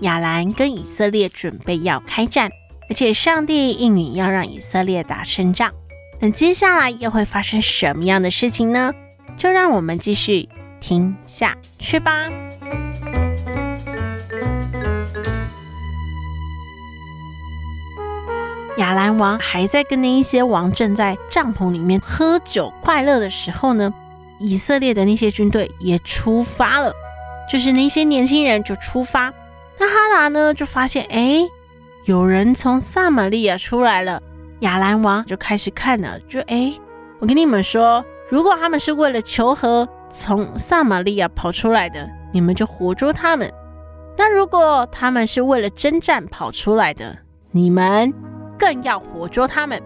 亚兰跟以色列准备要开战，而且上帝应允要让以色列打胜仗。那接下来又会发生什么样的事情呢？就让我们继续听下去吧。亚兰王还在跟那一些王正在帐篷里面喝酒快乐的时候呢，以色列的那些军队也出发了，就是那些年轻人就出发。那哈达呢，就发现哎，有人从撒玛利亚出来了。亚兰王就开始看了，就哎，我跟你们说，如果他们是为了求和从撒玛利亚跑出来的，你们就活捉他们；那如果他们是为了征战跑出来的，你们更要活捉他们。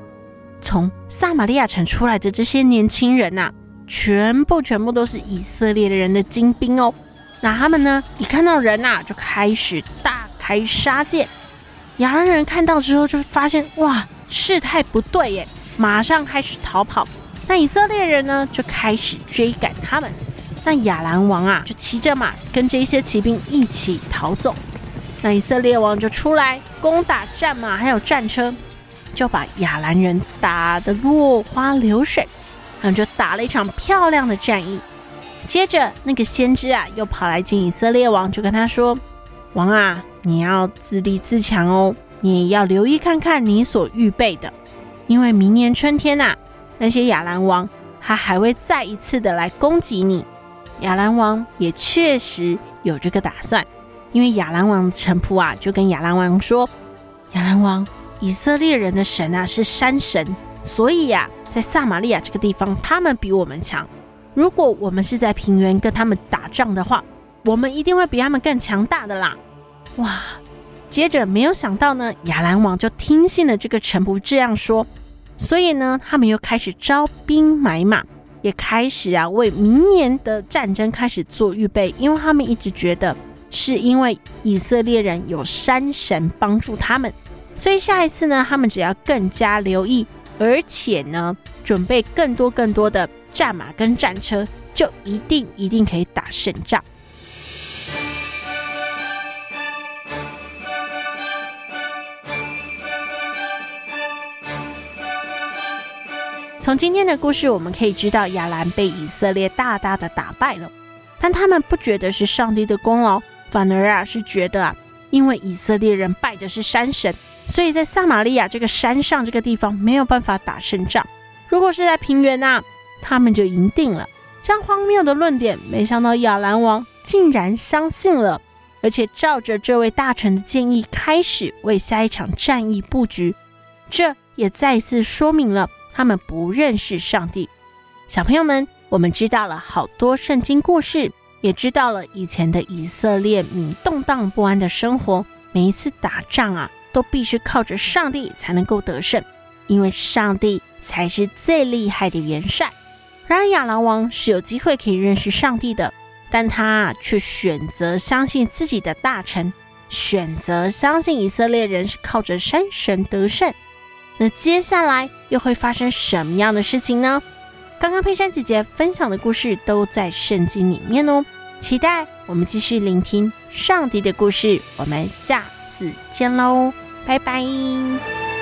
从撒玛利亚城出来的这些年轻人呐、啊，全部全部都是以色列的人的精兵哦。那他们呢？一看到人呐、啊，就开始大开杀戒。亚兰人看到之后，就发现哇，事态不对耶，马上开始逃跑。那以色列人呢，就开始追赶他们。那亚兰王啊，就骑着马跟这些骑兵一起逃走。那以色列王就出来攻打战马还有战车，就把亚兰人打得落花流水。他们就打了一场漂亮的战役。接着，那个先知啊，又跑来见以色列王，就跟他说：“王啊，你要自立自强哦，你也要留意看看你所预备的，因为明年春天呐，那些亚兰王他还会再一次的来攻击你。”亚兰王也确实有这个打算，因为亚兰王的臣仆啊，就跟亚兰王说：“亚兰王，以色列人的神啊是山神，所以呀，在撒玛利亚这个地方，他们比我们强。”如果我们是在平原跟他们打仗的话，我们一定会比他们更强大的啦！哇！接着没有想到呢，亚兰王就听信了这个臣仆这样说，所以呢，他们又开始招兵买马，也开始啊为明年的战争开始做预备，因为他们一直觉得是因为以色列人有山神帮助他们，所以下一次呢，他们只要更加留意，而且呢，准备更多更多的。战马跟战车就一定一定可以打胜仗。从今天的故事，我们可以知道亚兰被以色列大大的打败了，但他们不觉得是上帝的功劳，反而啊是觉得啊，因为以色列人拜的是山神，所以在撒玛利亚这个山上这个地方没有办法打胜仗。如果是在平原啊。他们就赢定了，这样荒谬的论点，没想到亚兰王竟然相信了，而且照着这位大臣的建议，开始为下一场战役布局。这也再次说明了他们不认识上帝。小朋友们，我们知道了好多圣经故事，也知道了以前的以色列民动荡不安的生活。每一次打仗啊，都必须靠着上帝才能够得胜，因为上帝才是最厉害的元帅。然而亚兰王是有机会可以认识上帝的，但他却选择相信自己的大臣，选择相信以色列人是靠着山神得胜。那接下来又会发生什么样的事情呢？刚刚佩珊姐姐分享的故事都在圣经里面哦，期待我们继续聆听上帝的故事。我们下次见喽，拜拜。